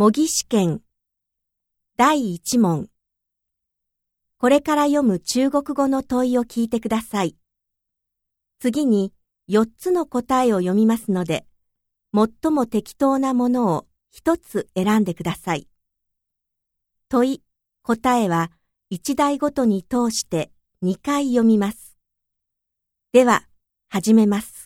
模擬試験第1問これから読む中国語の問いを聞いてください。次に4つの答えを読みますので、最も適当なものを1つ選んでください。問い、答えは1台ごとに通して2回読みます。では、始めます。